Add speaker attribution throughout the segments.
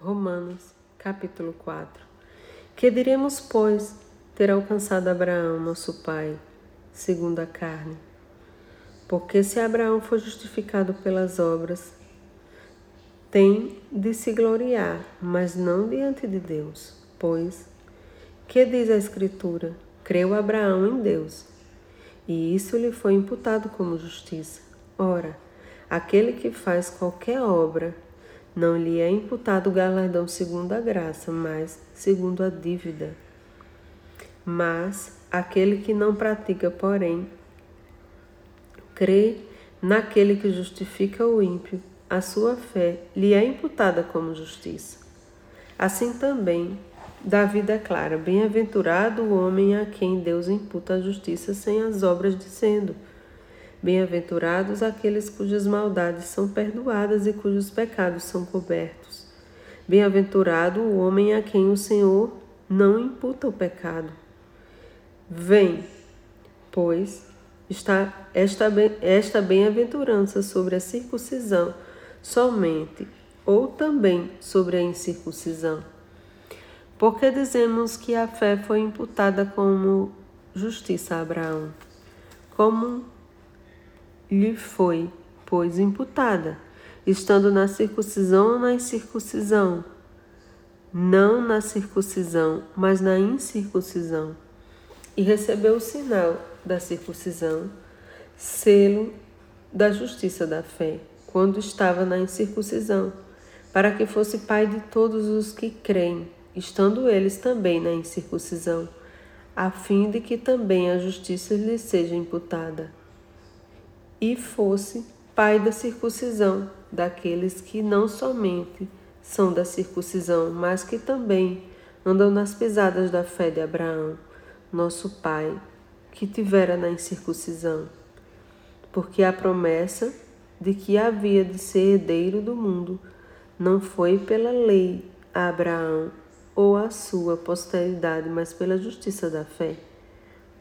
Speaker 1: Romanos, capítulo 4. Que diremos, pois, ter alcançado Abraão, nosso pai, segundo a carne? Porque se Abraão for justificado pelas obras, tem de se gloriar, mas não diante de Deus. Pois, que diz a Escritura? Creu Abraão em Deus, e isso lhe foi imputado como justiça. Ora, aquele que faz qualquer obra, não lhe é imputado o galardão segundo a graça, mas segundo a dívida. Mas aquele que não pratica, porém, crê naquele que justifica o ímpio, a sua fé lhe é imputada como justiça. Assim também, Davi declara: Bem-aventurado o homem a quem Deus imputa a justiça sem as obras, dizendo: Bem-aventurados aqueles cujas maldades são perdoadas e cujos pecados são cobertos. Bem-aventurado o homem a quem o Senhor não imputa o pecado. Vem, pois, está esta, esta bem-aventurança sobre a circuncisão somente, ou também sobre a incircuncisão. Porque dizemos que a fé foi imputada como justiça a Abraão, como lhe foi, pois, imputada, estando na circuncisão ou na incircuncisão? Não na circuncisão, mas na incircuncisão. E recebeu o sinal da circuncisão, selo da justiça da fé, quando estava na incircuncisão, para que fosse pai de todos os que creem, estando eles também na incircuncisão, a fim de que também a justiça lhe seja imputada e fosse pai da circuncisão, daqueles que não somente são da circuncisão, mas que também andam nas pisadas da fé de Abraão, nosso pai, que tivera na incircuncisão. Porque a promessa de que havia de ser herdeiro do mundo não foi pela lei a Abraão ou a sua posteridade, mas pela justiça da fé.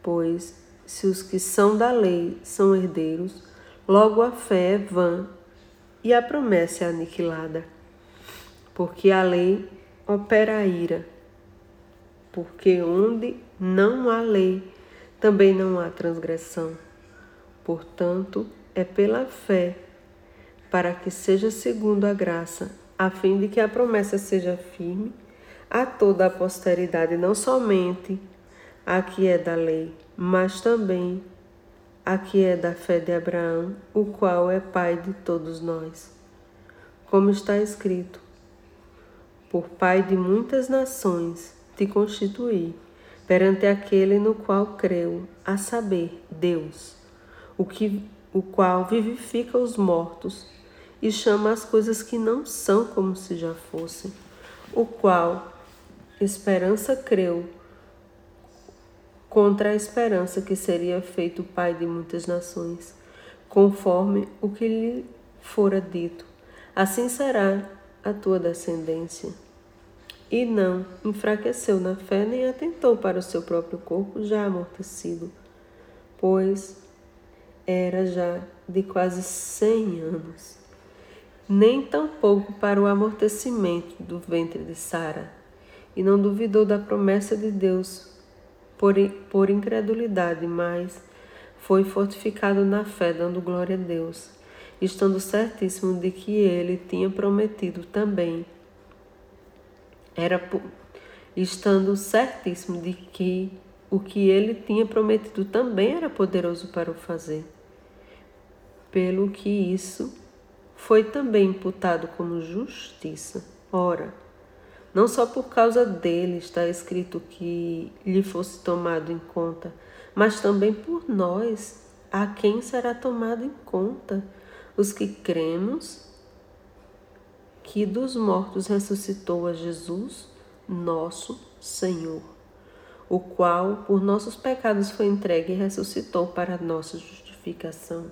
Speaker 1: Pois, se os que são da lei são herdeiros, Logo a fé é vã e a promessa é aniquilada, porque a lei opera a ira, porque onde não há lei, também não há transgressão. Portanto, é pela fé, para que seja segundo a graça, a fim de que a promessa seja firme a toda a posteridade, não somente a que é da lei, mas também a que é da fé de Abraão, o qual é pai de todos nós. Como está escrito: Por pai de muitas nações te constituí, perante aquele no qual creu, a saber, Deus, o, que, o qual vivifica os mortos e chama as coisas que não são como se já fossem, o qual esperança creu contra a esperança que seria feito pai de muitas nações, conforme o que lhe fora dito. Assim será a tua descendência. E não enfraqueceu na fé nem atentou para o seu próprio corpo já amortecido, pois era já de quase cem anos. Nem tampouco para o amortecimento do ventre de Sara, e não duvidou da promessa de Deus por, por incredulidade, mas foi fortificado na fé, dando glória a Deus, estando certíssimo de que ele tinha prometido também. Era estando certíssimo de que o que ele tinha prometido também era poderoso para o fazer. Pelo que isso foi também imputado como justiça. Ora, não só por causa dele está escrito que lhe fosse tomado em conta, mas também por nós, a quem será tomado em conta, os que cremos que dos mortos ressuscitou a Jesus, nosso Senhor, o qual por nossos pecados foi entregue e ressuscitou para nossa justificação